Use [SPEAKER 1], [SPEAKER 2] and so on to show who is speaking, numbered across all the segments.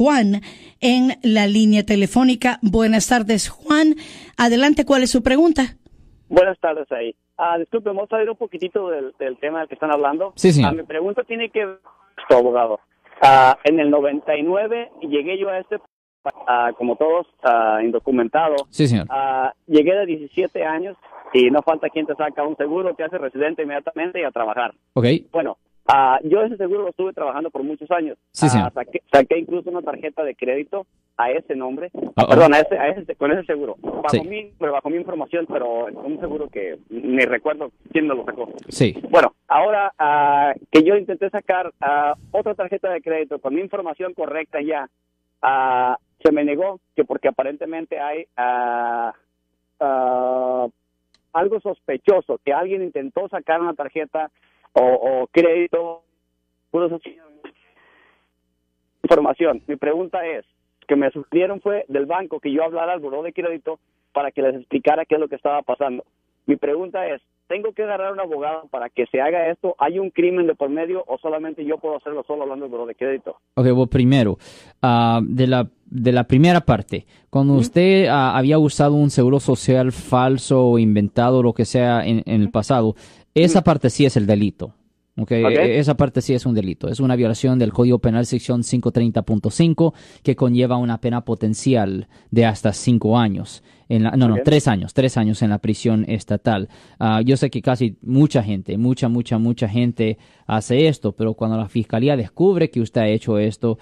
[SPEAKER 1] Juan en la línea telefónica. Buenas tardes, Juan. Adelante, ¿cuál es su pregunta?
[SPEAKER 2] Buenas tardes ahí. Ah, disculpe, vamos a ver un poquitito del, tema del que están hablando.
[SPEAKER 3] Sí, sí. Ah,
[SPEAKER 2] mi pregunta tiene que ver con abogado. Ah, en el 99 llegué yo a este, ah, como todos, indocumentado.
[SPEAKER 3] Sí, señor.
[SPEAKER 2] llegué de 17 años y no falta quien te saca un seguro, te hace residente inmediatamente y a trabajar.
[SPEAKER 3] Ok.
[SPEAKER 2] Bueno, Ah, yo ese seguro lo estuve trabajando por muchos años.
[SPEAKER 3] Sí, sí.
[SPEAKER 2] Ah, saqué, incluso una tarjeta de crédito a ese nombre, perdón, a ese, a ese, con ese seguro, bajo, mi, bajo mi información, pero un seguro que ni recuerdo quién me lo sacó.
[SPEAKER 3] Sí.
[SPEAKER 2] Bueno, ahora uh, que yo intenté sacar otra tarjeta de crédito con mi información correcta ya, se me negó que porque aparentemente hay algo sospechoso, que alguien intentó sacar una tarjeta o, o crédito, información. Mi pregunta es, que me sugirieron fue del banco que yo hablara al buró de crédito para que les explicara qué es lo que estaba pasando. Mi pregunta es, ¿tengo que agarrar un abogado para que se haga esto? ¿Hay un crimen de por medio o solamente yo puedo hacerlo solo hablando del buró de crédito?
[SPEAKER 3] Ok, bueno, primero, ah, de, la, de la primera parte, cuando usted ah, había usado un seguro social falso o inventado, lo que sea, en el pasado, esa parte sí es el delito. Okay. E-, esa parte sí es un delito. Es una violación del Código Penal sección 530.5 que conlleva una pena potencial de hasta cinco años no, no, tres años, tres años en la prisión estatal. Ah, yo sé que casi mucha gente, mucha, mucha, mucha gente hace esto, pero cuando la fiscalía descubre que usted ha hecho esto,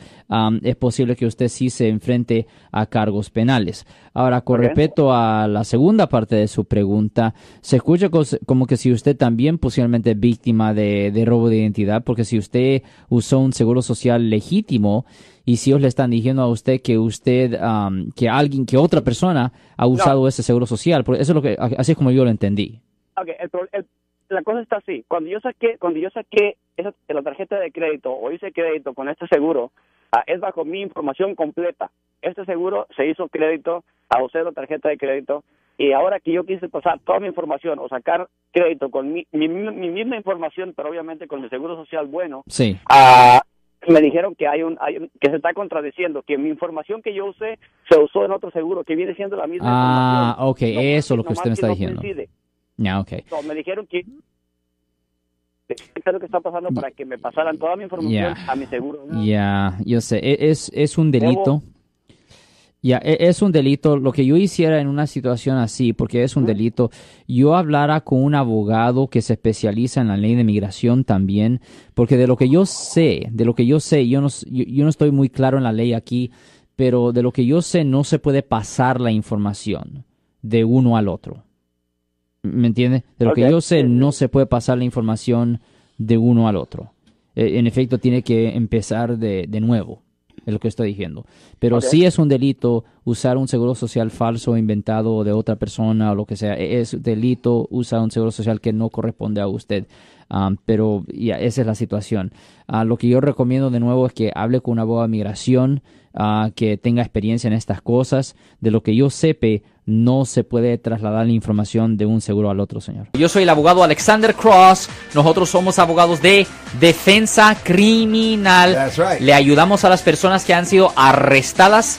[SPEAKER 3] es posible que usted sí se enfrente a cargos penales. Ahora, con respecto a la segunda parte de su pregunta, se escucha como que si usted también posiblemente es víctima de, de robo de identidad, porque si usted usó un seguro social legítimo, y si ellos le están diciendo a usted que usted, que alguien, que otra persona ha usado ese seguro social, porque eso es lo que, así es como yo lo entendí.
[SPEAKER 2] Okay, la cosa está así. Cuando yo saqué, cuando yo saqué esa, la tarjeta de crédito o hice crédito con este seguro, ah, es bajo mi información completa. Este seguro se hizo crédito, a usar la tarjeta de crédito y ahora que yo quise pasar toda mi información o sacar crédito con mi, mi, misma información, pero obviamente con mi seguro social bueno,
[SPEAKER 3] sí.
[SPEAKER 2] Uh, me dijeron que hay un, que se está contradiciendo, que mi información que yo usé se usó en otro seguro, que viene siendo la misma
[SPEAKER 3] ah, ok, eso es lo que usted me está diciendo. Ya, ok.
[SPEAKER 2] me dijeron que es lo que está pasando para que me pasaran toda mi información a mi seguro.
[SPEAKER 3] Ya, yo sé, e, es, es un delito. Ya, e, es un delito. Lo que yo hiciera en una situación así, porque es un delito, yo hablara con un abogado que se especializa en la ley de migración también, porque de lo que yo sé, de lo que yo sé, yo no, yo, no estoy muy claro en la ley aquí, pero de lo que yo sé no se puede pasar la información de uno al otro. ¿Me entiende? De lo que yo sé no se puede pasar la información de uno al otro. E, en efecto, tiene que empezar de, de nuevo es lo que estoy diciendo. Pero sí es un delito usar un seguro social falso inventado de otra persona o lo que sea. E-, es delito usar un seguro social que no corresponde a usted. Um, pero ya, esa es la situación. Uh, lo que yo recomiendo de nuevo es que hable con una abogado de migración uh, que tenga experiencia en estas cosas. De lo que yo sepe, no se puede trasladar la información de un seguro al otro, señor. Yo soy el abogado Alexander Cross. Nosotros somos abogados de defensa criminal. Le ayudamos a las personas que han sido arrestadas